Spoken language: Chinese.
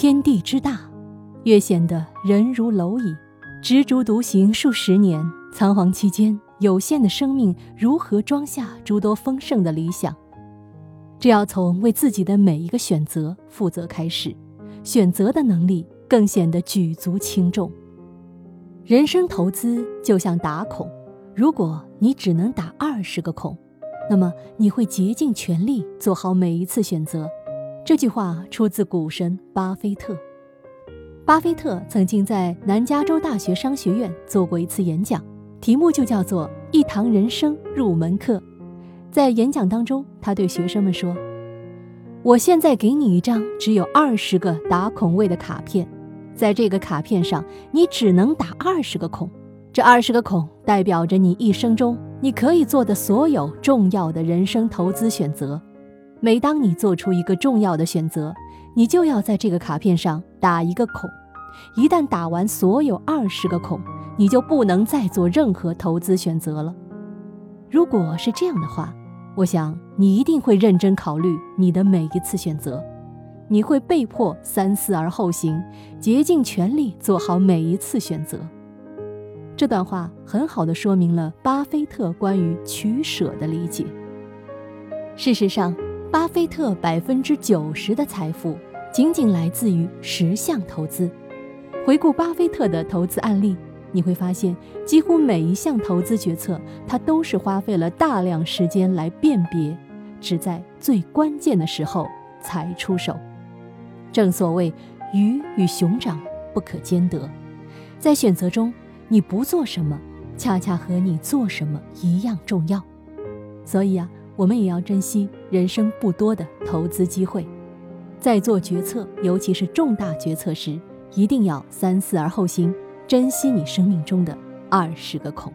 天地之大，越显得人如蝼蚁，执着独行数十年，仓皇期间，有限的生命如何装下诸多丰盛的理想？这要从为自己的每一个选择负责开始，选择的能力更显得举足轻重。人生投资就像打孔，如果你只能打二十个孔，那么你会竭尽全力做好每一次选择。这句话出自股神巴菲特。巴菲特曾经在南加州大学商学院做过一次演讲，题目就叫做《一堂人生入门课》。在演讲当中，他对学生们说：“我现在给你一张只有二十个打孔位的卡片，在这个卡片上，你只能打二十个孔。这二十个孔代表着你一生中你可以做的所有重要的人生投资选择。”每当你做出一个重要的选择，你就要在这个卡片上打一个孔。一旦打完所有二十个孔，你就不能再做任何投资选择了。如果是这样的话，我想你一定会认真考虑你的每一次选择，你会被迫三思而后行，竭尽全力做好每一次选择。这段话很好的说明了巴菲特关于取舍的理解。事实上，巴菲特百分之九十的财富仅仅来自于十项投资。回顾巴菲特的投资案例，你会发现，几乎每一项投资决策，他都是花费了大量时间来辨别，只在最关键的时候才出手。正所谓鱼与熊掌不可兼得，在选择中，你不做什么，恰恰和你做什么一样重要。所以啊。我们也要珍惜人生不多的投资机会，在做决策，尤其是重大决策时，一定要三思而后行，珍惜你生命中的二十个孔。